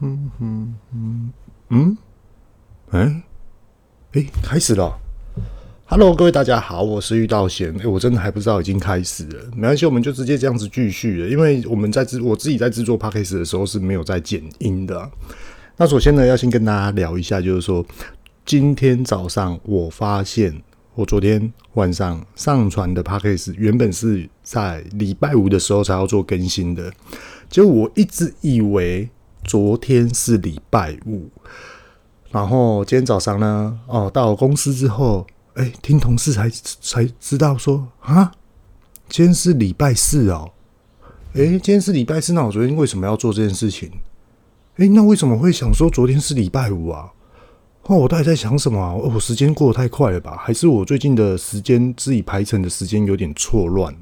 嗯嗯嗯嗯嗯，哎哎，开始了。Hello，各位大家好，我是玉道贤。哎，我真的还不知道已经开始了，没关系，我们就直接这样子继续了。因为我们在制，我自己在制作 Podcast 的时候是没有在剪音的啊。那首先呢，要先跟大家聊一下，就是说今天早上我发现。我昨天晚上上传的 Podcast 原本是在礼拜五的时候才要做更新的，结果我一直以为昨天是礼拜五，然后今天早上呢，哦，到公司之后，哎，听同事才才知道说啊，今天是礼拜四哦，哎，今天是礼拜四，那我昨天为什么要做这件事情？哎，那为什么会想说昨天是礼拜五啊？哦，我到底在想什么啊？哦，时间过得太快了吧？还是我最近的时间自己排程的时间有点错乱？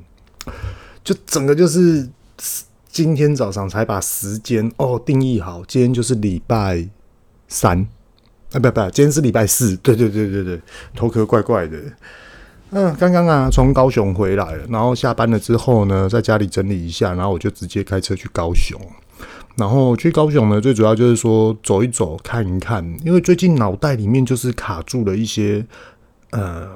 就整个就是今天早上才把时间哦定义好，今天就是礼拜三啊，不不，今天是礼拜四。对对对对对，头壳怪怪的。嗯，刚刚啊从高雄回来了，然后下班了之后呢，在家里整理一下，然后我就直接开车去高雄。然后去高雄呢，最主要就是说走一走，看一看，因为最近脑袋里面就是卡住了一些呃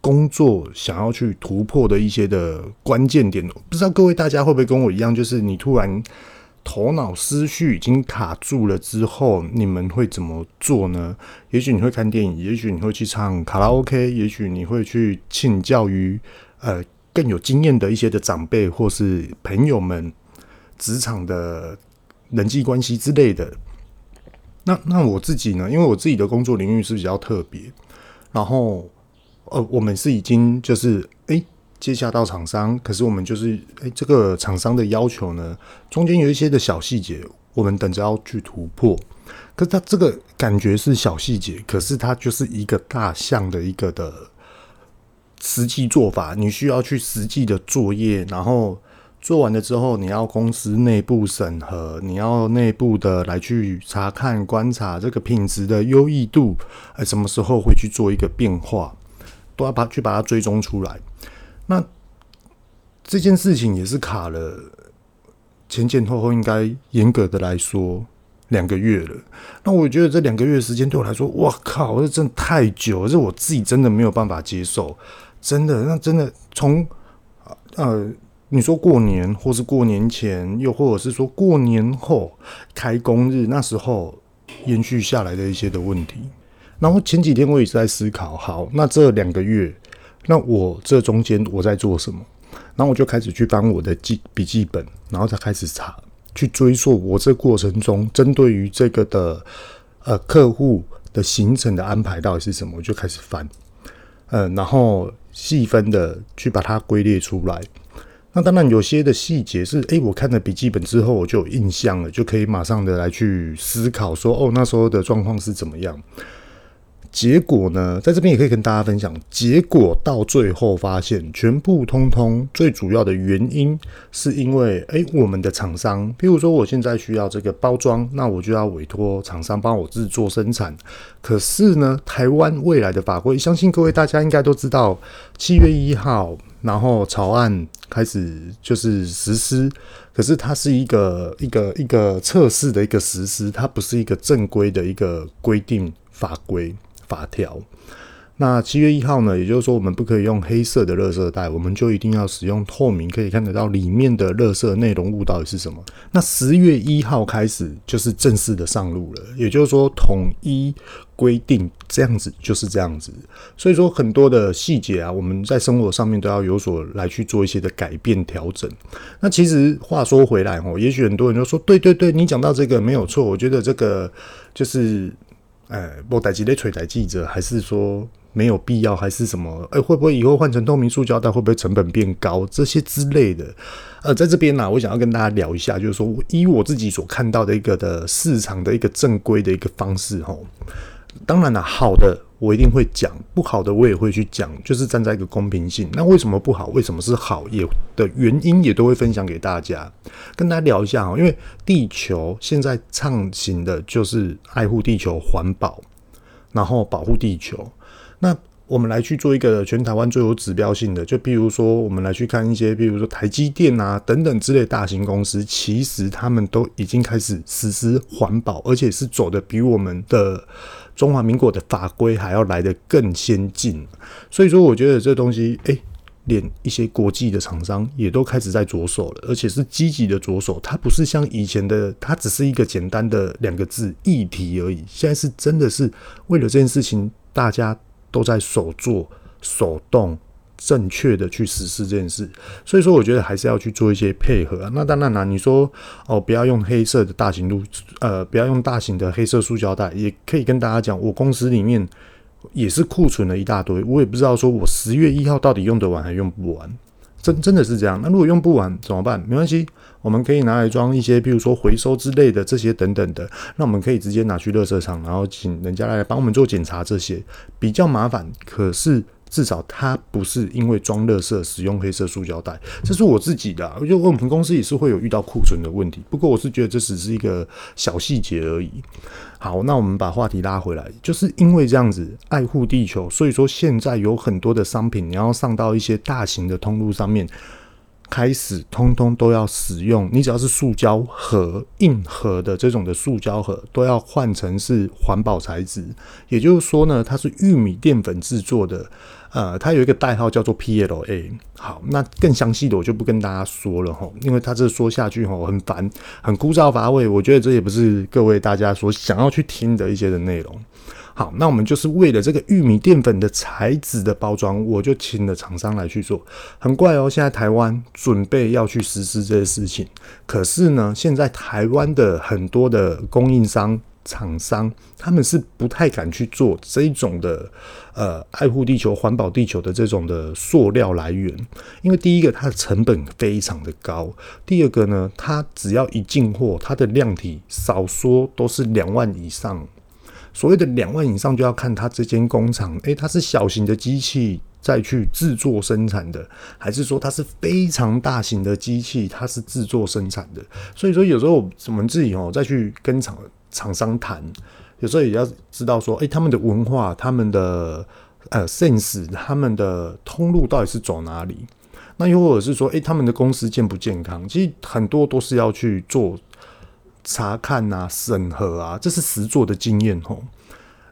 工作想要去突破的一些的关键点。不知道各位大家会不会跟我一样，就是你突然头脑思绪已经卡住了之后，你们会怎么做呢？也许你会看电影，也许你会去唱卡拉 OK，也许你会去请教于呃更有经验的一些的长辈或是朋友们，职场的。人际关系之类的，那那我自己呢？因为我自己的工作领域是比较特别，然后呃，我们是已经就是诶接洽到厂商，可是我们就是诶这个厂商的要求呢，中间有一些的小细节，我们等着要去突破。可是它这个感觉是小细节，可是它就是一个大项的一个的实际做法，你需要去实际的作业，然后。做完了之后，你要公司内部审核，你要内部的来去查看、观察这个品质的优异度，哎，什么时候会去做一个变化，都要把去把它追踪出来。那这件事情也是卡了前前后后，应该严格的来说两个月了。那我觉得这两个月时间对我来说，哇靠，这真的太久，这我自己真的没有办法接受，真的，那真的从呃。你说过年，或是过年前，又或者是说过年后开工日，那时候延续下来的一些的问题。然后前几天我也是在思考，好，那这两个月，那我这中间我在做什么？然后我就开始去翻我的记笔记本，然后再开始查，去追溯我这过程中针对于这个的呃客户的行程的安排到底是什么，我就开始翻，嗯，然后细分的去把它归列出来。那当然，有些的细节是，诶，我看了笔记本之后，我就有印象了，就可以马上的来去思考说，哦，那时候的状况是怎么样。结果呢，在这边也可以跟大家分享，结果到最后发现，全部通通最主要的原因，是因为，诶，我们的厂商，譬如说，我现在需要这个包装，那我就要委托厂商帮我制作生产。可是呢，台湾未来的法规，相信各位大家应该都知道，七月一号。然后草案开始就是实施，可是它是一个一个一个测试的一个实施，它不是一个正规的一个规定法规法条。那七月一号呢，也就是说，我们不可以用黑色的垃圾袋，我们就一定要使用透明，可以看得到里面的垃圾内容物到底是什么。那十月一号开始就是正式的上路了，也就是说，统一规定这样子就是这样子。所以说，很多的细节啊，我们在生活上面都要有所来去做一些的改变调整。那其实话说回来哦，也许很多人都说，对对对，你讲到这个没有错，我觉得这个就是，呃，不代志咧找代记者，还是说。没有必要还是什么？哎，会不会以后换成透明塑胶袋？会不会成本变高？这些之类的。呃，在这边呢，我想要跟大家聊一下，就是说，以我自己所看到的一个的市场的一个正规的一个方式，吼。当然了，好的我一定会讲，不好的我也会去讲，就是站在一个公平性。那为什么不好？为什么是好？也的原因也都会分享给大家，跟大家聊一下哈。因为地球现在畅行的就是爱护地球、环保，然后保护地球。那我们来去做一个全台湾最有指标性的，就比如说，我们来去看一些，比如说台积电啊等等之类大型公司，其实他们都已经开始实施环保，而且是走的比我们的中华民国的法规还要来得更先进。所以说，我觉得这东西，诶、连一些国际的厂商也都开始在着手了，而且是积极的着手。它不是像以前的，它只是一个简单的两个字议题而已。现在是真的是为了这件事情，大家。都在手做、手动、正确的去实施这件事，所以说我觉得还是要去做一些配合啊。那当然啦，你说哦，不要用黑色的大型路，呃，不要用大型的黑色塑胶袋，也可以跟大家讲，我公司里面也是库存了一大堆，我也不知道说我十月一号到底用得完还用不完。真真的是这样，那如果用不完怎么办？没关系，我们可以拿来装一些，比如说回收之类的这些等等的，那我们可以直接拿去垃圾场，然后请人家来帮我们做检查，这些比较麻烦，可是。至少它不是因为装垃圾使用黑色塑胶袋，这是我自己的、啊。我觉得我们公司也是会有遇到库存的问题，不过我是觉得这只是一个小细节而已。好，那我们把话题拉回来，就是因为这样子爱护地球，所以说现在有很多的商品你要上到一些大型的通路上面。开始通通都要使用，你只要是塑胶盒、硬盒的这种的塑胶盒，都要换成是环保材质。也就是说呢，它是玉米淀粉制作的，呃，它有一个代号叫做 PLA。好，那更详细的我就不跟大家说了哈，因为它这说下去哈很烦、很枯燥乏味，我觉得这也不是各位大家所想要去听的一些的内容。好，那我们就是为了这个玉米淀粉的材质的包装，我就请了厂商来去做。很怪哦，现在台湾准备要去实施这些事情，可是呢，现在台湾的很多的供应商、厂商，他们是不太敢去做这种的呃爱护地球、环保地球的这种的塑料来源，因为第一个它的成本非常的高，第二个呢，它只要一进货，它的量体少说都是两万以上。所谓的两万以上，就要看它这间工厂，诶，它是小型的机器再去制作生产的，还是说它是非常大型的机器，它是制作生产的？所以说，有时候我们自己哦再去跟厂厂商谈，有时候也要知道说，诶，他们的文化、他们的呃 sense、他们的通路到底是走哪里？那又或者是说，诶，他们的公司健不健康？其实很多都是要去做。查看啊，审核啊，这是实做的经验吼。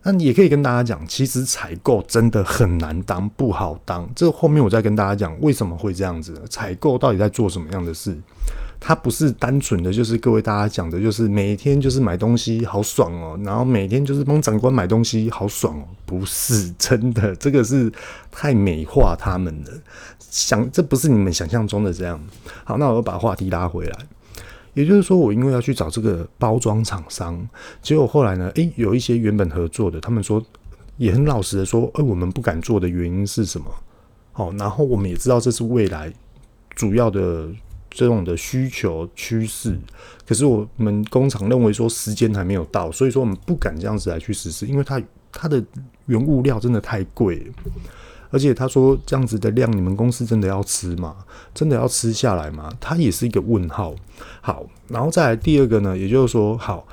那也可以跟大家讲，其实采购真的很难当，不好当。这后面我再跟大家讲为什么会这样子。采购到底在做什么样的事？它不是单纯的就是各位大家讲的，就是每天就是买东西好爽哦，然后每天就是帮长官买东西好爽哦，不是真的，这个是太美化他们了。想，这不是你们想象中的这样。好，那我又把话题拉回来。也就是说，我因为要去找这个包装厂商，结果后来呢，诶，有一些原本合作的，他们说也很老实的说，诶，我们不敢做的原因是什么？好，然后我们也知道这是未来主要的这种的需求趋势，可是我们工厂认为说时间还没有到，所以说我们不敢这样子来去实施，因为它它的原物料真的太贵。而且他说这样子的量，你们公司真的要吃吗？真的要吃下来吗？它也是一个问号。好，然后再来第二个呢，也就是说，好，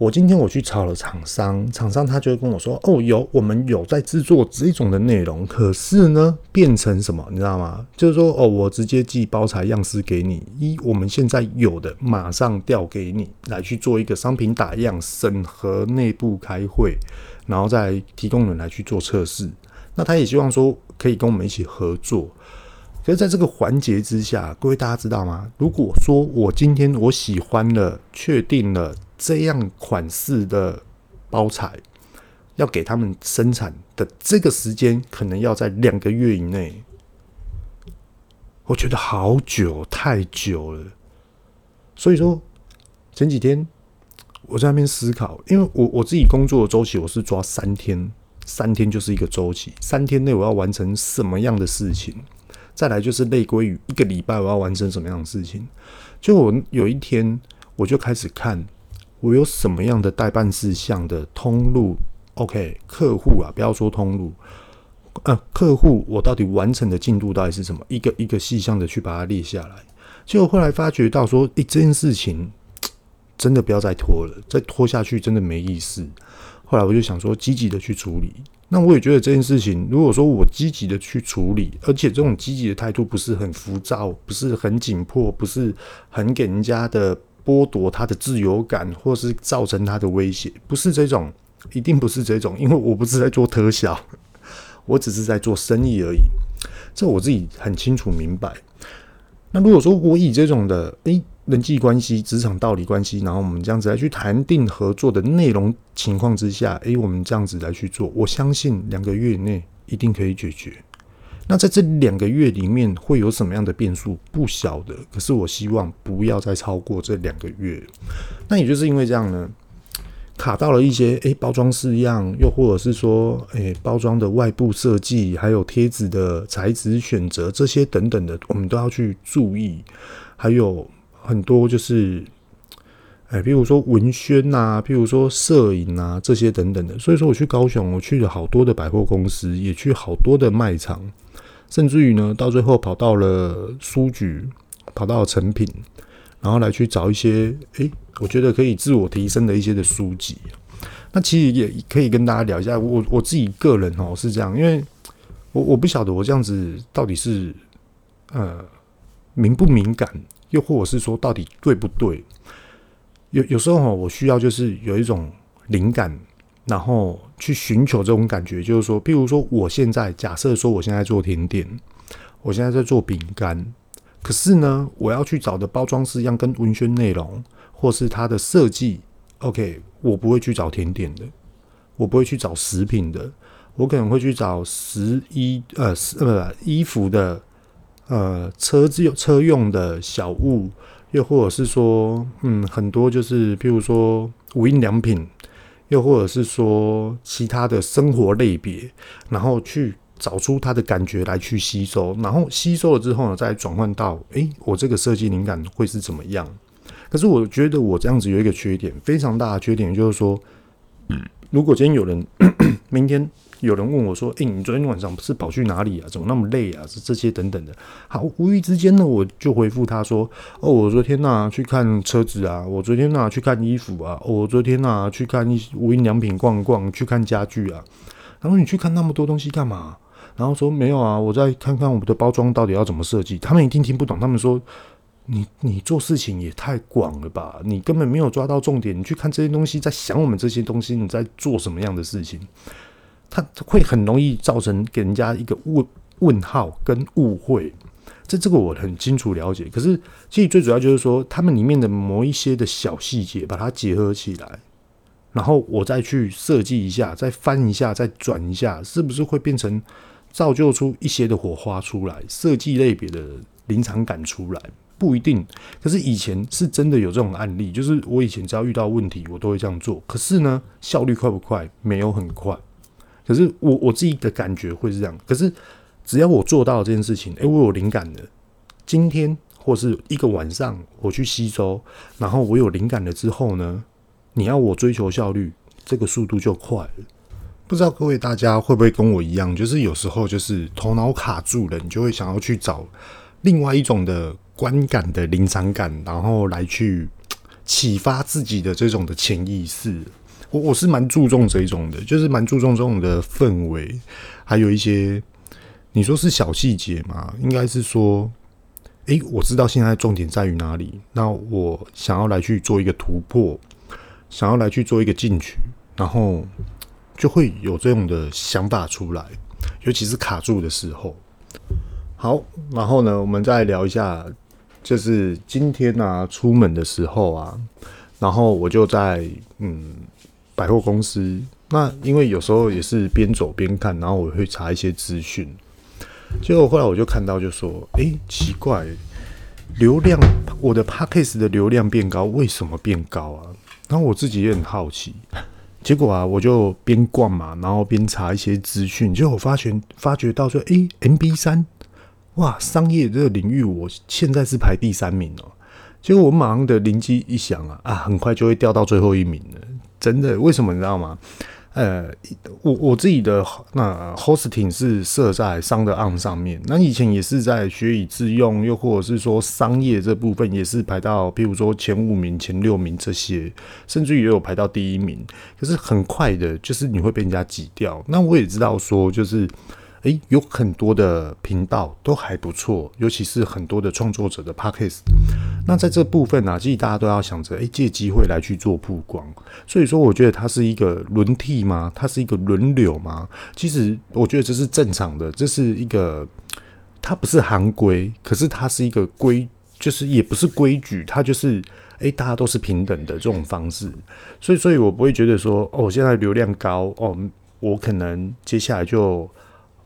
我今天我去找了厂商，厂商他就会跟我说，哦，有我们有在制作这种的内容，可是呢，变成什么，你知道吗？就是说，哦，我直接寄包材样式给你，一我们现在有的马上调给你，来去做一个商品打样、审核、内部开会，然后再提供人来去做测试。那他也希望说可以跟我们一起合作，可是在这个环节之下，各位大家知道吗？如果说我今天我喜欢了，确定了这样款式的包材，要给他们生产的这个时间，可能要在两个月以内，我觉得好久，太久了。所以说前几天我在那边思考，因为我我自己工作的周期，我是抓三天。三天就是一个周期，三天内我要完成什么样的事情？再来就是类归于一个礼拜我要完成什么样的事情？就我有一天我就开始看我有什么样的待办事项的通路，OK，客户啊，不要说通路，呃，客户我到底完成的进度到底是什么？一个一个细项的去把它列下来。结果后来发觉到说，诶，这件事情真的不要再拖了，再拖下去真的没意思。后来我就想说，积极的去处理。那我也觉得这件事情，如果说我积极的去处理，而且这种积极的态度不是很浮躁，不是很紧迫，不是很给人家的剥夺他的自由感，或是造成他的威胁，不是这种，一定不是这种，因为我不是在做特效，我只是在做生意而已，这我自己很清楚明白。那如果说我以这种的，诶。人际关系、职场道理关系，然后我们这样子来去谈定合作的内容情况之下，诶，我们这样子来去做，我相信两个月内一定可以解决。那在这两个月里面会有什么样的变数？不晓得，可是我希望不要再超过这两个月。那也就是因为这样呢，卡到了一些诶包装式样，又或者是说诶包装的外部设计，还有贴纸的材质选择这些等等的，我们都要去注意，还有。很多就是，哎，比如说文宣呐，比如说摄影啊，这些等等的。所以说，我去高雄，我去了好多的百货公司，也去好多的卖场，甚至于呢，到最后跑到了书局，跑到了诚品，然后来去找一些，哎，我觉得可以自我提升的一些的书籍。那其实也可以跟大家聊一下，我我自己个人哦是这样，因为我我不晓得我这样子到底是呃敏不敏感。又或者是说，到底对不对？有有时候哦，我需要就是有一种灵感，然后去寻求这种感觉。就是说，譬如说，我现在假设说，我现在做甜点，我现在在做饼干，可是呢，我要去找的包装式样跟文宣内容，或是它的设计，OK，我不会去找甜点的，我不会去找食品的，我可能会去找十一呃呃衣服的。呃，车子有车用的小物，又或者是说，嗯，很多就是，譬如说无印良品，又或者是说其他的生活类别，然后去找出它的感觉来去吸收，然后吸收了之后呢，再转换到，诶、我这个设计灵感会是怎么样？可是我觉得我这样子有一个缺点，非常大的缺点，就是说，如果今天有人 明天。有人问我说：“诶、你昨天晚上不是跑去哪里啊？怎么那么累啊？是这些等等的。”好，无意之间呢，我就回复他说：“哦，我昨天呐、去看车子啊，我昨天呐、去看衣服啊，我昨天呐、去看一无印良品逛逛，去看家具啊。”然后你去看那么多东西干嘛？然后说：“没有啊，我再看看我们的包装到底要怎么设计。”他们一定听不懂，他们说：“你你做事情也太广了吧？你根本没有抓到重点。你去看这些东西，在想我们这些东西，你在做什么样的事情？”它会很容易造成给人家一个问问号跟误会，这这个我很清楚了解。可是其实最主要就是说，他们里面的某一些的小细节，把它结合起来，然后我再去设计一下，再翻一下，再转一下，是不是会变成造就出一些的火花出来，设计类别的临场感出来？不一定。可是以前是真的有这种案例，就是我以前只要遇到问题，我都会这样做。可是呢，效率快不快？没有很快。可是我我自己的感觉会是这样，可是只要我做到这件事情，诶，我有灵感了，今天或是一个晚上我去吸收，然后我有灵感了之后呢，你要我追求效率，这个速度就快了。不知道各位大家会不会跟我一样，就是有时候就是头脑卡住了，你就会想要去找另外一种的观感的临场感，然后来去启发自己的这种的潜意识。我我是蛮注重这一种的，就是蛮注重这种的氛围，还有一些你说是小细节嘛？应该是说，诶，我知道现在重点在于哪里，那我想要来去做一个突破，想要来去做一个进取，然后就会有这种的想法出来，尤其是卡住的时候。好，然后呢，我们再聊一下，就是今天呢、啊，出门的时候啊，然后我就在嗯。百货公司，那因为有时候也是边走边看，然后我会查一些资讯。结果后来我就看到，就说：“哎、奇怪，流量，我的 Podcast 的流量变高，为什么变高啊？”然后我自己也很好奇。结果啊，我就边逛嘛，然后边查一些资讯，结果我发现发觉到说：“哎、，MB3，哇，商业这个领域，我现在是排第三名哦。”结果我马上的灵机一响啊，啊，很快就会掉到最后一名了。真的？为什么你知道吗？呃，我我自己的那 hosting 是设在商的 on 上面，那以前也是在学以致用，又或者是说商业这部分也是排到，譬如说前五名、前六名这些，甚至于也有排到第一名。可是很快的，就是你会被人家挤掉。那我也知道说，就是。诶，有很多的频道都还不错，尤其是很多的创作者的 Podcast。那在这部分呢、啊，其实大家都要想着，诶，借机会来去做曝光。所以说，我觉得它是一个轮替吗？它是一个轮流吗？其实我觉得这是正常的，这是一个，它不是行规，可是它是一个规，就是也不是规矩，它就是，诶，大家都是平等的这种方式。所以，所以我不会觉得说，哦，现在流量高，哦，我可能接下来就。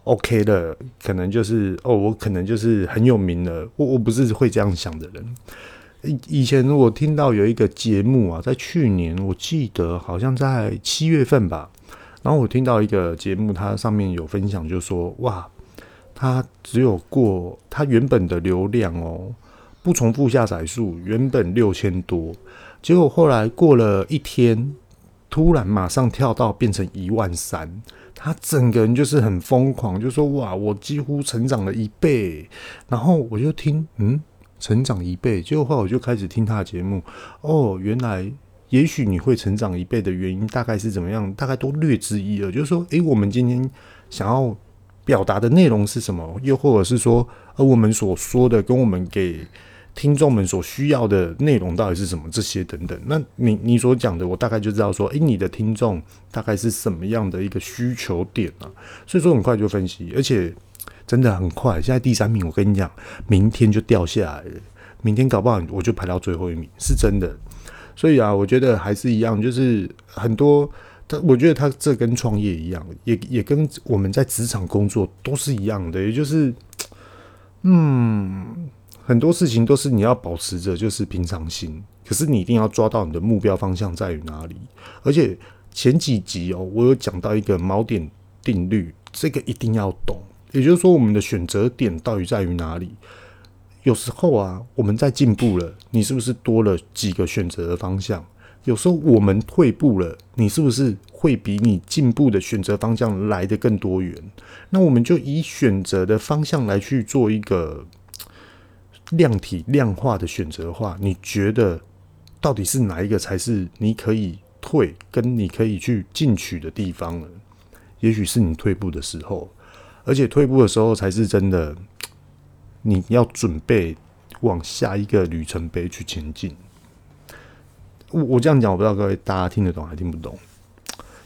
OK 的，可能就是哦，我可能就是很有名的。我我不是会这样想的人。以以前我听到有一个节目啊，在去年我记得好像在七月份吧，然后我听到一个节目，它上面有分享，就说哇，它只有过它原本的流量哦，不重复下载数原本六千多，结果后来过了一天，突然马上跳到变成一万三。他整个人就是很疯狂，就说哇，我几乎成长了一倍。然后我就听，嗯，成长一倍。结果后来我就开始听他的节目。哦，原来也许你会成长一倍的原因大概是怎么样？大概都略知一二。就是说，诶，我们今天想要表达的内容是什么？又或者是说，而我们所说的跟我们给。听众们所需要的内容到底是什么？这些等等，那你你所讲的，我大概就知道说，诶，你的听众大概是什么样的一个需求点啊？所以说很快就分析，而且真的很快。现在第三名，我跟你讲，明天就掉下来了，明天搞不好我就排到最后一名，是真的。所以啊，我觉得还是一样，就是很多他，我觉得他这跟创业一样，也也跟我们在职场工作都是一样的，也就是，嗯。很多事情都是你要保持着就是平常心，可是你一定要抓到你的目标方向在于哪里。而且前几集哦，我有讲到一个锚点定律，这个一定要懂。也就是说，我们的选择点到底在于哪里？有时候啊，我们在进步了，你是不是多了几个选择的方向？有时候我们退步了，你是不是会比你进步的选择方向来得更多元？那我们就以选择的方向来去做一个。量体量化的选择的话，你觉得到底是哪一个才是你可以退跟你可以去进取的地方呢？也许是你退步的时候，而且退步的时候才是真的，你要准备往下一个里程碑去前进。我我这样讲，我不知道各位大家听得懂还听不懂？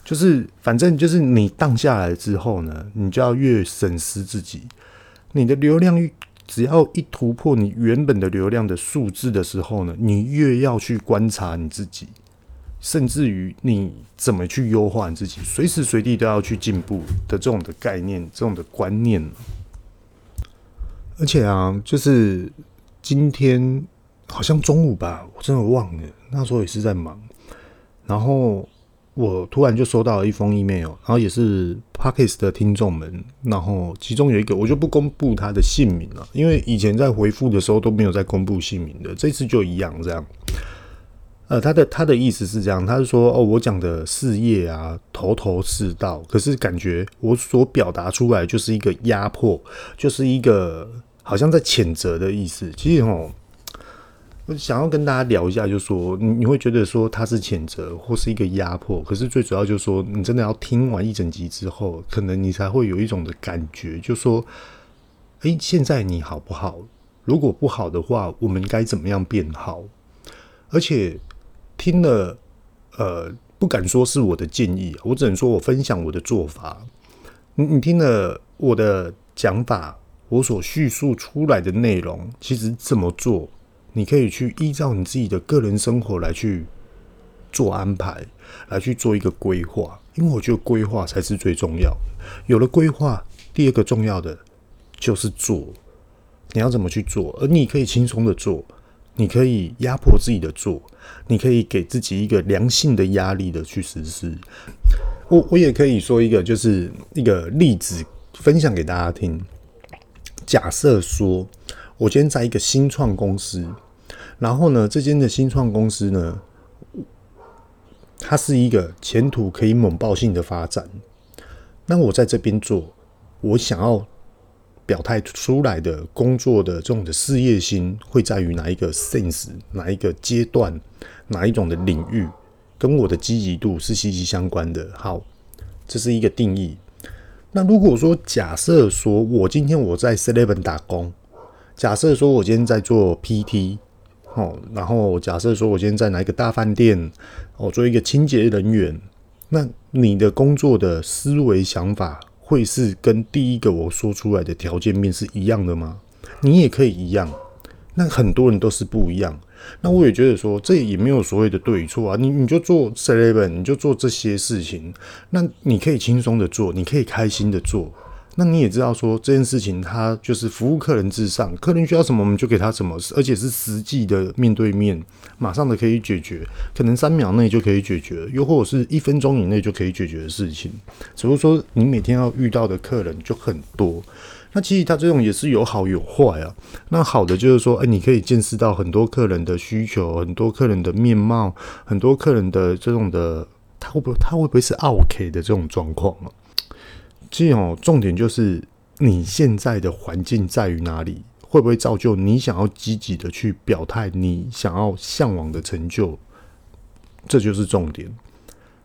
就是反正就是你荡下来之后呢，你就要越审视自己，你的流量。只要一突破你原本的流量的数字的时候呢，你越要去观察你自己，甚至于你怎么去优化你自己，随时随地都要去进步的这种的概念，这种的观念。而且啊，就是今天好像中午吧，我真的忘了，那时候也是在忙，然后。我突然就收到了一封 email，然后也是 Podcast 的听众们，然后其中有一个我就不公布他的姓名了，因为以前在回复的时候都没有在公布姓名的，这次就一样这样。呃，他的他的意思是这样，他是说哦，我讲的事业啊头头是道，可是感觉我所表达出来就是一个压迫，就是一个好像在谴责的意思。其实哦。我想要跟大家聊一下，就是说你你会觉得说他是谴责或是一个压迫，可是最主要就是说你真的要听完一整集之后，可能你才会有一种的感觉，就说，哎，现在你好不好？如果不好的话，我们该怎么样变好？而且听了，呃，不敢说是我的建议，我只能说我分享我的做法。你你听了我的讲法，我所叙述出来的内容，其实怎么做？你可以去依照你自己的个人生活来去做安排，来去做一个规划，因为我觉得规划才是最重要的。有了规划，第二个重要的就是做。你要怎么去做？而你可以轻松的做，你可以压迫自己的做，你可以给自己一个良性的压力的去实施。我我也可以说一个，就是一个例子分享给大家听。假设说，我今天在一个新创公司。然后呢，这间的新创公司呢，它是一个前途可以猛爆性的发展。那我在这边做，我想要表态出来的工作的这种的事业心，会在于哪一个 sense，哪一个阶段，哪一种的领域，跟我的积极度是息息相关的。好，这是一个定义。那如果说假设说我今天我在 Seven 打工，假设说我今天在做 PT，哦，然后假设说我今天在哪一个大饭店，我做一个清洁人员。那你的工作的思维想法会是跟第一个我说出来的条件面是一样的吗？你也可以一样，那很多人都是不一样。那我也觉得说，这也没有所谓的对与错啊。你你就做 seven，你就做这些事情，那你可以轻松的做，你可以开心的做。那你也知道说这件事情，它就是服务客人至上，客人需要什么我们就给他什么，而且是实际的面对面，马上的可以解决，可能三秒内就可以解决，又或者是一分钟以内就可以解决的事情。只不过说你每天要遇到的客人就很多，那其实它这种也是有好有坏啊。那好的就是说，哎，你可以见识到很多客人的需求，很多客人的面貌，很多客人的这种的，他会不会他会不会是 OK 的这种状况啊？其实哦，重点就是你现在的环境在于哪里，会不会造就你想要积极的去表态，你想要向往的成就，这就是重点。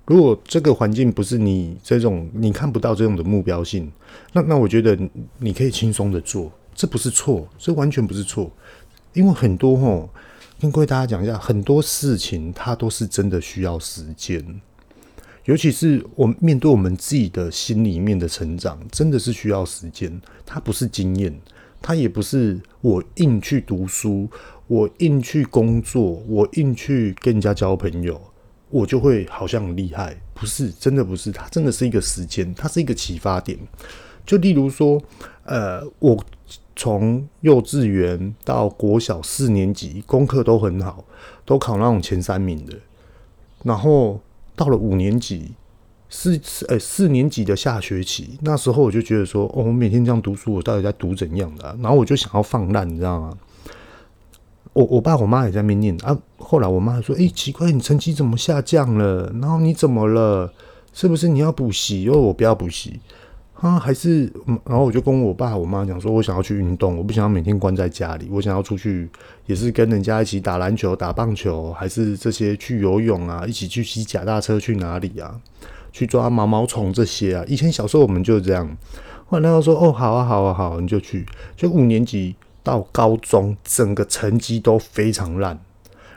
如果这个环境不是你这种你看不到这种的目标性，那那我觉得你可以轻松的做，这不是错，这完全不是错，因为很多哦，跟各位大家讲一下，很多事情它都是真的需要时间。尤其是我们面对我们自己的心里面的成长，真的是需要时间。它不是经验，它也不是我硬去读书，我硬去工作，我硬去跟人家交朋友，我就会好像很厉害。不是，真的不是。它真的是一个时间，它是一个启发点。就例如说，呃，我从幼稚园到国小四年级，功课都很好，都考那种前三名的，然后。到了五年级，四四诶四年级的下学期，那时候我就觉得说，哦，我每天这样读书，我到底在读怎样的？然后我就想要放烂，你知道吗？我我爸我妈也在那边念啊。后来我妈说，诶，奇怪，你成绩怎么下降了？然后你怎么了？是不是你要补习？因为我不要补习。啊，还是，然后我就跟我爸我妈讲说，我想要去运动，我不想要每天关在家里，我想要出去，也是跟人家一起打篮球、打棒球，还是这些去游泳啊，一起去骑脚踏车去哪里啊？去抓毛毛虫这些啊。以前小时候我们就这样。后来他说，哦，好啊，好啊，好，你就去。就五年级到高中，整个成绩都非常烂。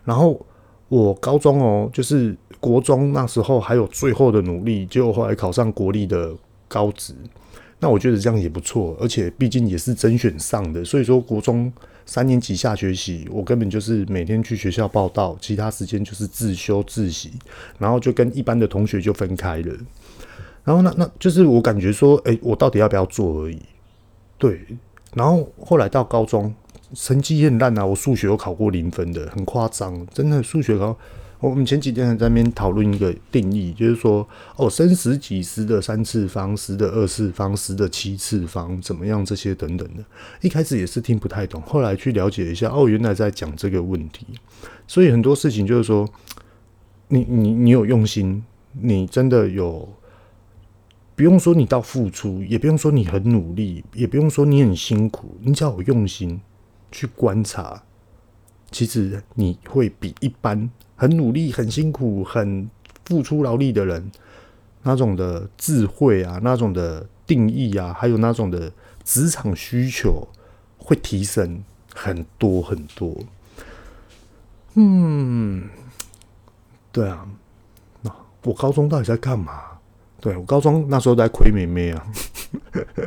然后我高中哦，就是国中那时候还有最后的努力，就后来考上国立的。高职，那我觉得这样也不错，而且毕竟也是甄选上的，所以说国中三年级下学期，我根本就是每天去学校报到，其他时间就是自修自习，然后就跟一般的同学就分开了。然后那那就是我感觉说，哎、我到底要不要做而已。对，然后后来到高中，成绩也很烂啊，我数学有考过零分的，很夸张，真的数学考。我们前几天还在那边讨论一个定义，就是说，哦，生十几十的三次方，十的二次方，十的七次方，怎么样？这些等等的，一开始也是听不太懂，后来去了解一下，哦，原来在讲这个问题。所以很多事情就是说，你你你有用心，你真的有，不用说你到付出，也不用说你很努力，也不用说你很辛苦，你只要有用心去观察，其实你会比一般。很努力、很辛苦、很付出劳力的人，那种的智慧啊，那种的定义啊，还有那种的职场需求，会提升很多很多。嗯，对啊，那我高中到底在干嘛？对，我高中那时候在亏妹妹啊。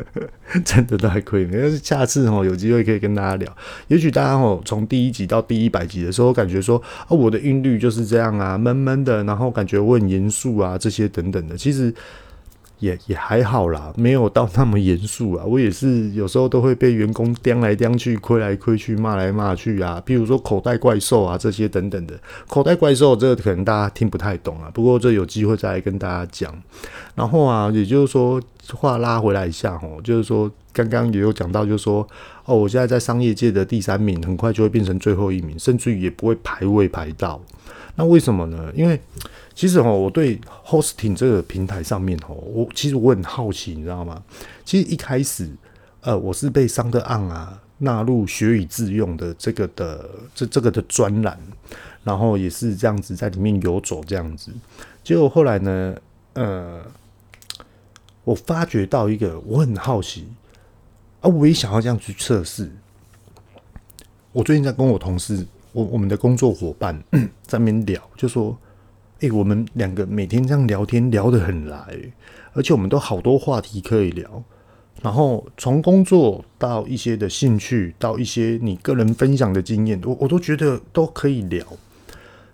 真的都还可以，但是下次哦有机会可以跟大家聊。也许大家哦从第一集到第一百集的时候，感觉说哦我的韵律就是这样啊，闷闷的，然后感觉我很严肃啊，这些等等的，其实。也也还好啦，没有到那么严肃啊。我也是有时候都会被员工刁来刁去、亏来亏去、骂来骂去啊。比如说口袋怪兽啊这些等等的。口袋怪兽这个可能大家听不太懂啊，不过这有机会再来跟大家讲。然后啊，也就是说话拉回来一下哦，就是说刚刚也有讲到，就是说哦，我现在在商业界的第三名，很快就会变成最后一名，甚至于也不会排位排到。那为什么呢？因为其实哦，我对 hosting 这个平台上面哦，我其实我很好奇，你知道吗？其实一开始，呃，我是被 SoundOn 啊纳入学以致用的这个的这这个的专栏，然后也是这样子在里面游走这样子。结果后来呢，呃，我发觉到一个，我很好奇啊，我也想要这样去测试。我最近在跟我同事，我我们的工作伙伴 在那边聊，就说。诶、我们两个每天这样聊天聊得很来，而且我们都好多话题可以聊。然后从工作到一些的兴趣，到一些你个人分享的经验，我我都觉得都可以聊。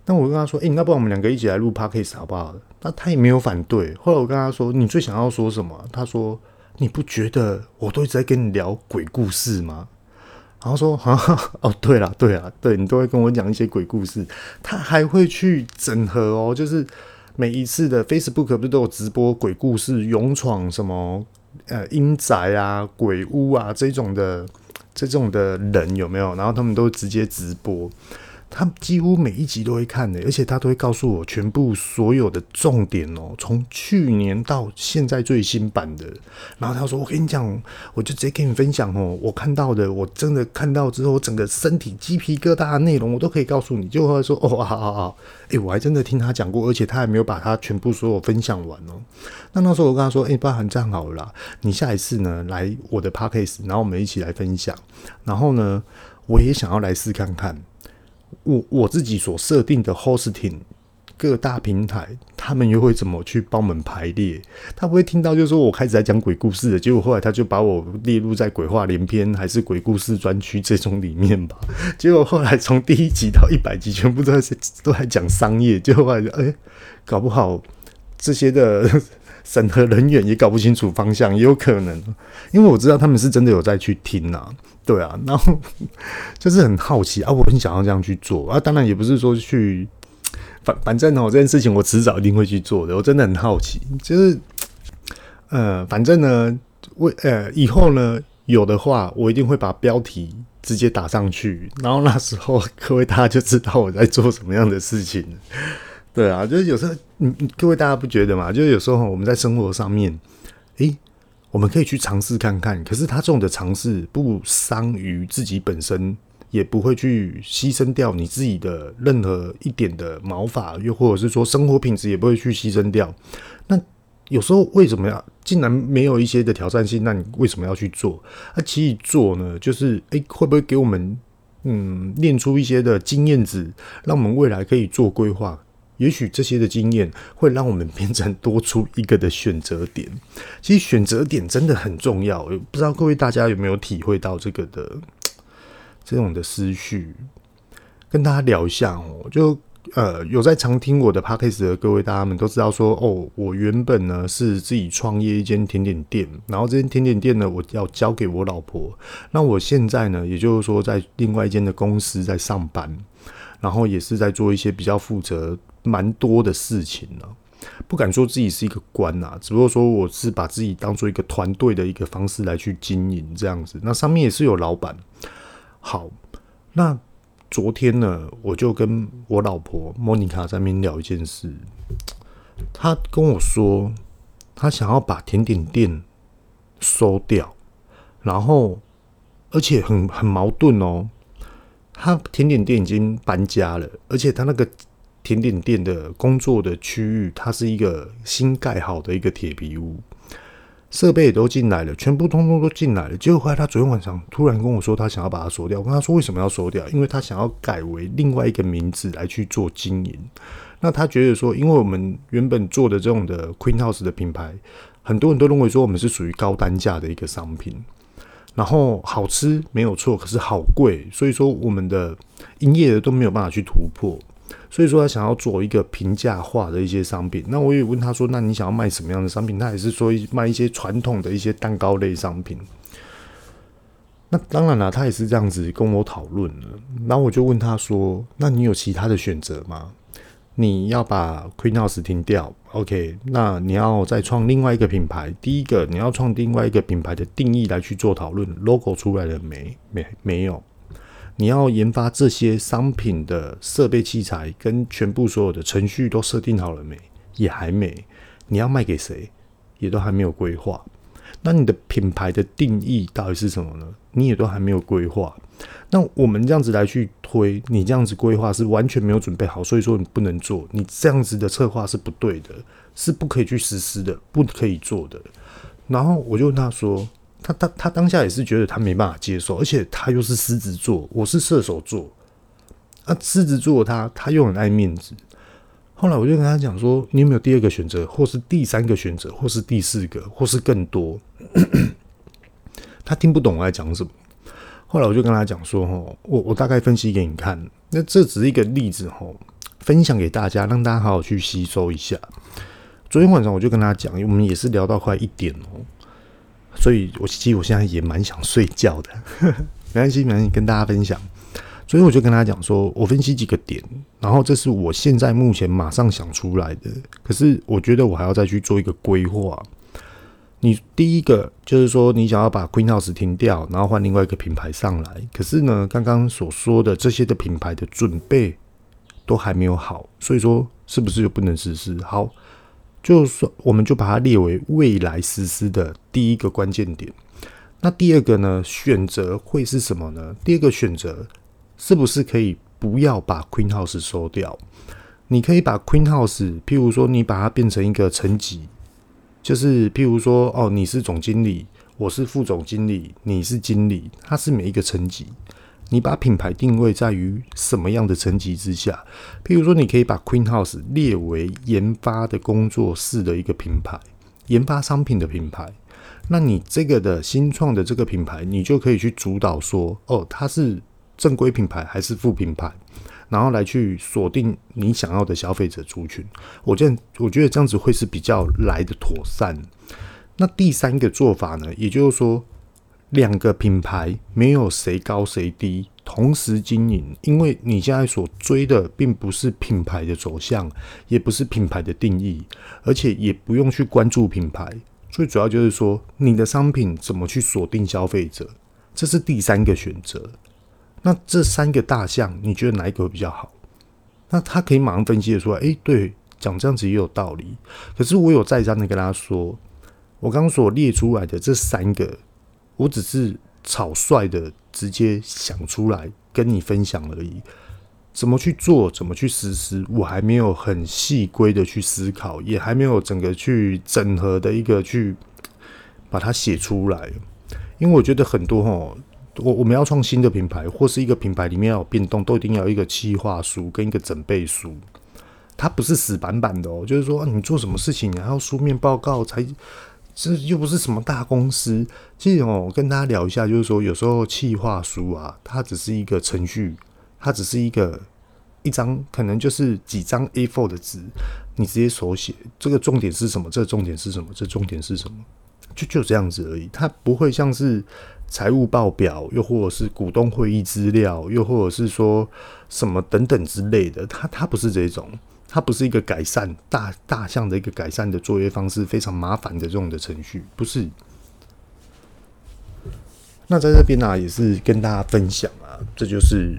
那我跟他说：“诶、欸，那不然我们两个一起来录 Podcast 好不好？”那他也没有反对。后来我跟他说：“你最想要说什么？”他说：“你不觉得我都一直在跟你聊鬼故事吗？”然后说啊，哦，对了，对了，对你都会跟我讲一些鬼故事，他还会去整合哦，就是每一次的 Facebook 不是都有直播鬼故事、勇闯什么呃阴宅啊、鬼屋啊这种的这种的人有没有？然后他们都直接直播。他几乎每一集都会看的，而且他都会告诉我全部所有的重点哦，从去年到现在最新版的。然后他说：“我跟你讲，我就直接跟你分享哦，我看到的，我真的看到之后，整个身体鸡皮疙瘩的内容，我都可以告诉你。”就会说：“哦，好好好，诶，我还真的听他讲过，而且他还没有把他全部所有分享完哦。”那那时候我跟他说：“诶，包含这样好了，你下一次呢来我的 podcast，然后我们一起来分享。然后呢，我也想要来试看看。”我我自己所设定的 hosting 各大平台，他们又会怎么去帮我们排列？他不会听到就是说我开始在讲鬼故事的，结果后来他就把我列入在鬼话连篇还是鬼故事专区这种里面吧？结果后来从第一集到一百集，全部都在都在讲商业，结果后来哎、欸，搞不好这些的 审核人员也搞不清楚方向，也有可能，因为我知道他们是真的有在去听啊。对啊，然后就是很好奇啊，我很想要这样去做啊。当然也不是说去反反正哦，这件事情我迟早一定会去做的。我真的很好奇，就是呃，反正呢，为呃以后呢有的话，我一定会把标题直接打上去，然后那时候各位大家就知道我在做什么样的事情。对啊，就是有时候嗯，各位大家不觉得嘛？就是有时候我们在生活上面，诶。我们可以去尝试看看，可是他这种的尝试不伤于自己本身，也不会去牺牲掉你自己的任何一点的毛发，又或者是说生活品质也不会去牺牲掉。那有时候为什么要竟然没有一些的挑战性？那你为什么要去做？那其实做呢，就是诶，会不会给我们嗯练出一些的经验值，让我们未来可以做规划？也许这些的经验会让我们变成多出一个的选择点。其实选择点真的很重要，不知道各位大家有没有体会到这个的这种的思绪？跟大家聊一下哦。就呃，有在常听我的 podcast 的各位大家们都知道说，哦，我原本呢是自己创业一间甜点店，然后这间甜点店呢，我要交给我老婆。那我现在呢，也就是说在另外一间的公司在上班，然后也是在做一些比较负责。蛮多的事情呢，不敢说自己是一个官呐，只不过说我是把自己当做一个团队的一个方式来去经营这样子。那上面也是有老板。好，那昨天呢，我就跟我老婆莫妮卡在那边聊一件事，她跟我说，她想要把甜点店收掉，然后而且很很矛盾哦，她甜点店已经搬家了，而且她那个。甜点店的工作的区域，它是一个新盖好的一个铁皮屋，设备也都进来了，全部通通都进来了。结果后来他昨天晚上突然跟我说，他想要把它收掉。我跟他说为什么要收掉？因为他想要改为另外一个名字来去做经营。那他觉得说，因为我们原本做的这种的 Queen House 的品牌，很多人都认为说我们是属于高单价的一个商品，然后好吃没有错，可是好贵，所以说我们的营业额都没有办法去突破。所以说他想要做一个平价化的一些商品，那我也问他说：“那你想要卖什么样的商品？”他也是说卖一些传统的一些蛋糕类商品。那当然了，他也是这样子跟我讨论了。然后我就问他说：“那你有其他的选择吗？你要把 Queen House 停掉，OK？那你要再创另外一个品牌？第一个你要创另外一个品牌的定义来去做讨论，logo 出来了没？没没有？你要研发这些商品的设备器材跟全部所有的程序都设定好了没？也还没。你要卖给谁？也都还没有规划。那你的品牌的定义到底是什么呢？你也都还没有规划。那我们这样子来去推，你这样子规划是完全没有准备好，所以说你不能做。你这样子的策划是不对的，是不可以去实施的，不可以做的。然后我就问他说。他他他当下也是觉得他没办法接受，而且他又是狮子座，我是射手座，啊，狮子座他他又很爱面子。后来我就跟他讲说，你有没有第二个选择，或是第三个选择，或是第四个，或是更多？他听不懂我在讲什么。后来我就跟他讲说，哦，我我大概分析给你看，那这只是一个例子，哦，分享给大家，让大家好好去吸收一下。昨天晚上我就跟他讲，我们也是聊到快一点哦。所以，我其实我现在也蛮想睡觉的，呵呵，没关系，没关系，跟大家分享。所以我就跟他讲说，我分析几个点，然后这是我现在目前马上想出来的。可是我觉得我还要再去做一个规划。你第一个就是说，你想要把 Queen House 停掉，然后换另外一个品牌上来。可是呢，刚刚所说的这些的品牌的准备都还没有好，所以说是不是就不能实施？好。就是说，我们就把它列为未来实施的第一个关键点。那第二个呢？选择会是什么呢？第二个选择是不是可以不要把 Queen House 收掉？你可以把 Queen House，譬如说，你把它变成一个层级，就是譬如说，哦，你是总经理，我是副总经理，你是经理，它是每一个层级。你把品牌定位在于什么样的层级之下？譬如说，你可以把 Queen House 列为研发的工作室的一个品牌，研发商品的品牌。那你这个的新创的这个品牌，你就可以去主导说，哦，它是正规品牌还是副品牌，然后来去锁定你想要的消费者族群。我这样，我觉得这样子会是比较来的妥善。那第三个做法呢，也就是说。两个品牌没有谁高谁低，同时经营，因为你现在所追的并不是品牌的走向，也不是品牌的定义，而且也不用去关注品牌，最主要就是说你的商品怎么去锁定消费者，这是第三个选择。那这三个大项，你觉得哪一个会比较好？那他可以马上分析的说，哎，对，讲这样子也有道理。可是我有再三的跟他说，我刚刚所列出来的这三个。我只是草率的直接想出来跟你分享而已，怎么去做，怎么去实施，我还没有很细规的去思考，也还没有整个去整合的一个去把它写出来。因为我觉得很多齁，我我们要创新的品牌，或是一个品牌里面要有变动，都一定要有一个企划书跟一个准备书，它不是死板板的哦，就是说你做什么事情，你还要书面报告才。这又不是什么大公司，其实哦，跟大家聊一下，就是说，有时候企划书啊，它只是一个程序，它只是一个一张，可能就是几张 A4 的纸，你直接手写，这个重点是什么？这重点是什么？这重点是什么？就就这样子而已，它不会像是财务报表，又或者是股东会议资料，又或者是说什么等等之类的，它它不是这种。它不是一个改善大大项的一个改善的作业方式，非常麻烦的这种的程序，不是。那在这边呢、也是跟大家分享啊，这就是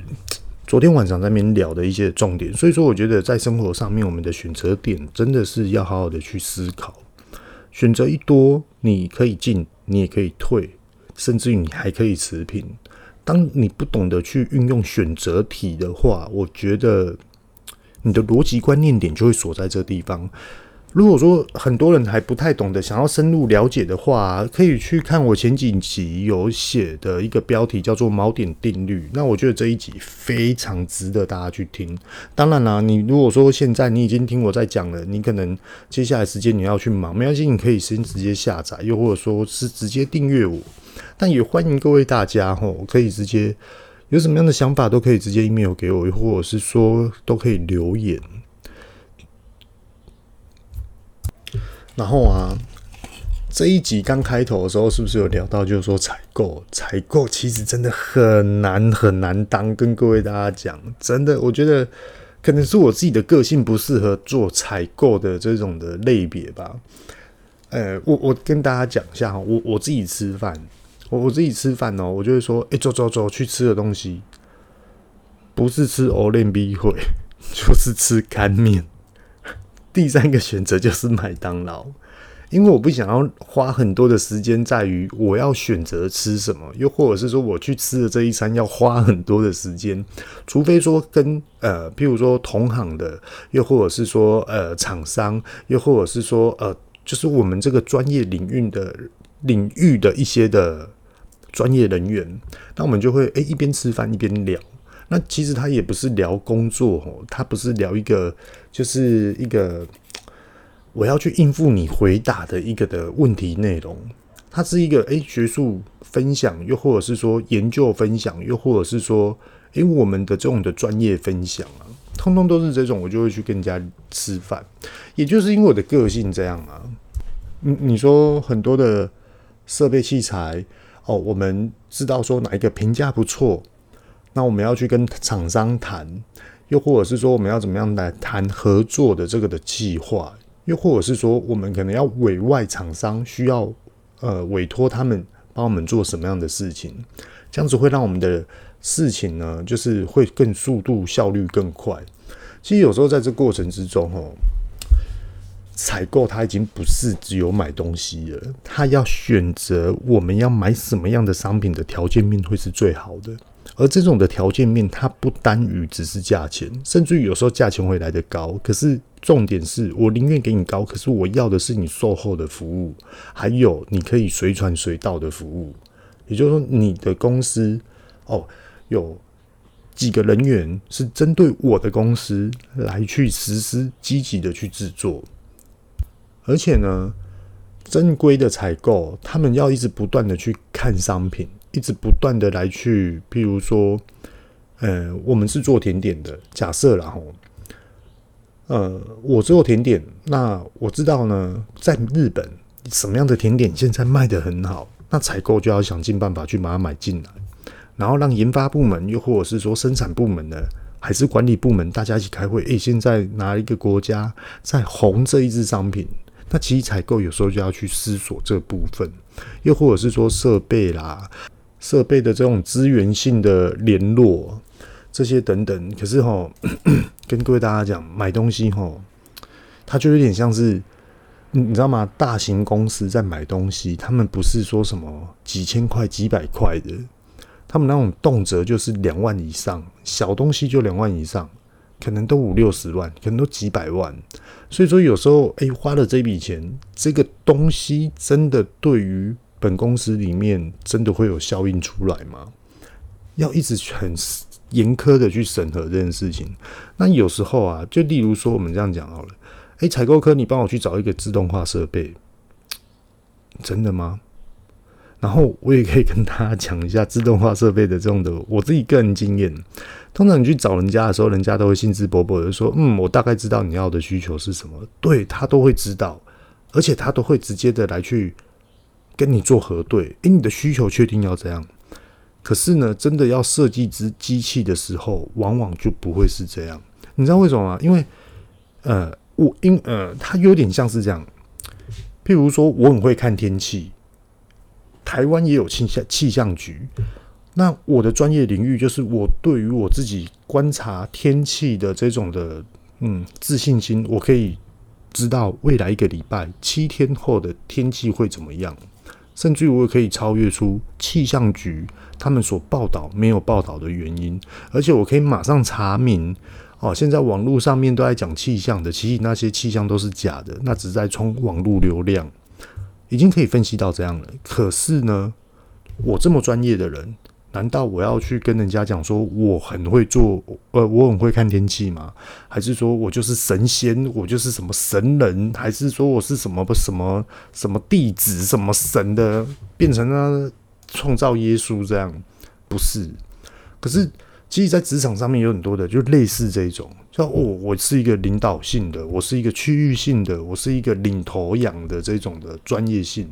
昨天晚上在那边聊的一些重点。所以说，我觉得在生活上面，我们的选择点真的是要好好的去思考。选择一多，你可以进，你也可以退，甚至于你还可以持平。当你不懂得去运用选择题的话，我觉得。你的逻辑观念点就会锁在这地方。如果说很多人还不太懂得，想要深入了解的话，可以去看我前几集有写的一个标题，叫做“锚点定律”。那我觉得这一集非常值得大家去听。当然啦，你如果说现在你已经听我在讲了，你可能接下来时间你要去忙，没关系，你可以先直接下载，又或者说是直接订阅我。但也欢迎各位大家吼，可以直接。有什么样的想法都可以直接 email 给我，或者是说都可以留言。然后啊，这一集刚开头的时候，是不是有聊到，就是说采购，采购其实真的很难很难当。跟各位大家讲，真的，我觉得可能是我自己的个性不适合做采购的这种的类别吧。呃，我我跟大家讲一下哈，我我自己吃饭。我我自己吃饭哦，我就会说，哎、走走走，去吃的东西。不是吃欧联 B 会，就是吃干面。第三个选择就是麦当劳。因为我不想要花很多的时间在于我要选择吃什么，又或者是说我去吃的这一餐要花很多的时间，除非说跟呃，譬如说同行的，又或者是说呃厂商，又或者是说呃，就是我们这个专业领域的领域的一些的专业人员，那我们就会诶一边吃饭一边聊。那其实他也不是聊工作哦，他不是聊一个就是一个。我要去应付你回答的一个的问题内容，它是一个诶学术分享，又或者是说研究分享，又或者是说诶我们的这种的专业分享啊，通通都是这种，我就会去跟人家吃饭。也就是因为我的个性这样啊，你你说很多的设备器材哦，我们知道说哪一个评价不错，那我们要去跟厂商谈，又或者是说我们要怎么样来谈合作的这个的计划。又或者是说，我们可能要委外厂商，需要呃委托他们帮我们做什么样的事情，这样子会让我们的事情呢，就是会更速度、效率更快。其实有时候在这过程之中，哦，采购它已经不是只有买东西了，它要选择我们要买什么样的商品的条件面会是最好的。而这种的条件面，它不单于只是价钱，甚至于有时候价钱会来得高。可是重点是我宁愿给你高，可是我要的是你售后的服务，还有你可以随传随到的服务。也就是说，你的公司哦，有几个人员是针对我的公司来去实施积极的去制作，而且呢，正规的采购，他们要一直不断的去看商品。一直不断的来去，譬如说，呃，我们是做甜点的，假设然后，呃，我做甜点，那我知道呢，在日本什么样的甜点现在卖得很好，那采购就要想尽办法去把它买进来，然后让研发部门又或者是说生产部门呢，还是管理部门，大家一起开会，诶、现在哪一个国家在红这一支商品？那其实采购有时候就要去思索这部分，又或者是说设备啦。设备的这种资源性的联络，这些等等，可是哈，跟各位大家讲，买东西哈，它就有点像是，你知道吗？大型公司在买东西，他们不是说什么几千块、几百块的，他们那种动辄就是两万以上，小东西就两万以上，可能都五六十万，可能都几百万。所以说，有时候哎，花了这笔钱，这个东西真的对于。本公司里面真的会有效应出来吗？要一直很严苛的去审核这件事情。那有时候啊，就例如说我们这样讲好了，诶，采购科，你帮我去找一个自动化设备，真的吗？然后我也可以跟大家讲一下自动化设备的这种的我自己个人经验。通常你去找人家的时候，人家都会兴致勃勃的说：“嗯，我大概知道你要的需求是什么。”对，他都会知道，而且他都会直接的来去。跟你做核对，诶，你的需求确定要这样？可是呢，真的要设计只机器的时候，往往就不会是这样。你知道为什么吗？因为，呃，我因呃，它有点像是这样。譬如说，我很会看天气，台湾也有气象气象局。那我的专业领域就是我对于我自己观察天气的这种的嗯自信心，我可以知道未来一个礼拜七天后的天气会怎么样。甚至于我也可以超越出气象局他们所报道没有报道的原因，而且我可以马上查明哦，现在网络上面都在讲气象的，其实那些气象都是假的，那只是在冲网络流量，已经可以分析到这样了。可是呢，我这么专业的人。难道我要去跟人家讲说我很会做，呃，我很会看天气吗？还是说我就是神仙，我就是什么神人？还是说我是什么不什么什么弟子，什么神的，变成了创造耶稣这样？不是。可是，其实，在职场上面有很多的，就类似这种，叫哦，我是一个领导性的，我是一个区域性的，我是一个领头羊的这种的专业性。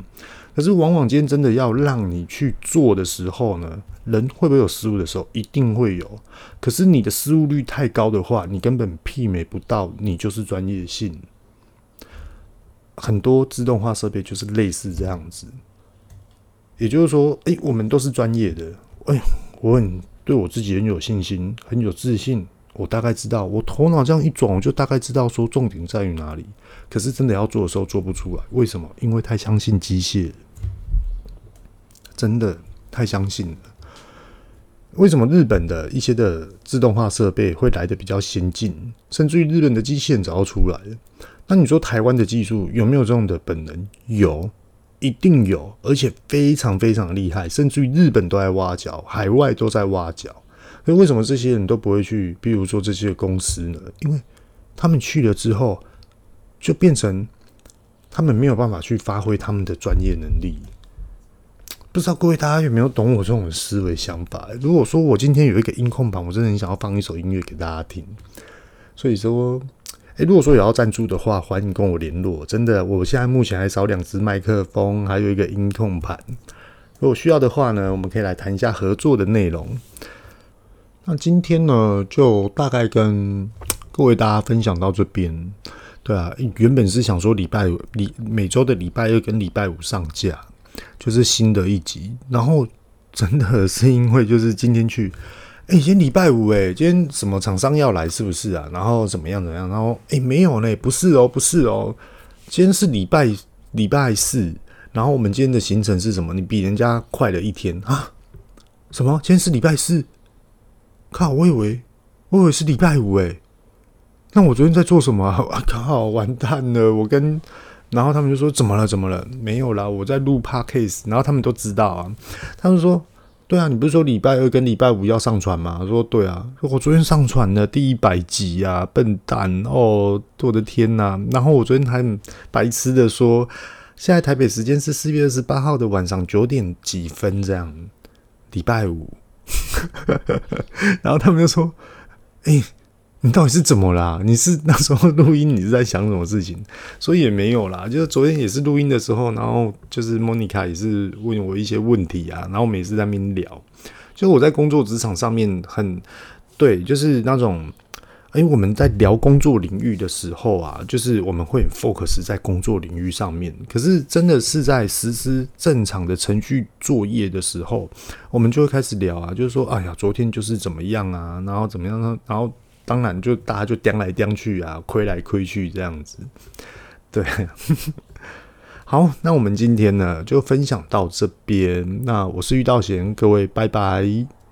可是，往往今天真的要让你去做的时候呢，人会不会有失误的时候？一定会有。可是你的失误率太高的话，你根本媲美不到你就是专业性。很多自动化设备就是类似这样子。也就是说，诶，我们都是专业的。哎，我很对我自己很有信心，很有自信。我大概知道，我头脑这样一转，我就大概知道说重点在于哪里。可是真的要做的时候做不出来，为什么？因为太相信机械，真的太相信了。为什么日本的一些的自动化设备会来得比较先进，甚至于日本的机器人早就出来了？那你说台湾的技术有没有这种的本能？有，一定有，而且非常非常厉害，甚至于日本都在挖角，海外都在挖角。那为什么这些人都不会去？比如说这些公司呢？因为他们去了之后，就变成他们没有办法去发挥他们的专业能力。不知道各位大家有没有懂我这种思维想法？如果说我今天有一个音控盘，我真的很想要放一首音乐给大家听。所以说，诶，如果说有要赞助的话，欢迎跟我联络。真的，我现在目前还少两只麦克风，还有一个音控盘。如果需要的话呢，我们可以来谈一下合作的内容。那今天呢，就大概跟 各位大家分享到这边。对啊，原本是想说礼拜五、礼每周的礼拜二跟礼拜五上架，就是新的一集。然后真的是因为就是今天去，哎、今天礼拜五、欸，哎，今天什么厂商要来是不是啊？然后怎么样怎么样？然后哎、没有嘞，不是哦，不是哦，今天是礼拜礼拜四。然后我们今天的行程是什么？你比人家快了一天啊？什么？今天是礼拜四？靠！我以为，我以为是礼拜五诶。那我昨天在做什么啊？靠！完蛋了！我跟，然后他们就说怎么了？怎么了？没有啦，我在录 podcast。然后他们都知道啊。他们说：对啊，你不是说礼拜二跟礼拜五要上传吗？我说对啊。我昨天上传了第一百集啊，笨蛋哦！我的天哪！然后我昨天还白痴的说，现在台北时间是四月二十八号的晚上九点几分这样，礼拜五。然后他们就说：“哎、你到底是怎么啦？你是那时候录音，你是在想什么事情？所以也没有啦。就是昨天也是录音的时候，然后就是莫妮卡也是问我一些问题啊，然后每次在那边聊。就是我在工作职场上面很对，就是那种。”因为我们在聊工作领域的时候啊，就是我们会 focus 在工作领域上面。可是真的是在实施正常的程序作业的时候，我们就会开始聊啊，就是说，哎呀，昨天就是怎么样啊，然后怎么样呢？然后当然就大家就颠来颠去啊，亏来亏去这样子。对，好，那我们今天呢就分享到这边。那我是玉道贤，各位拜拜。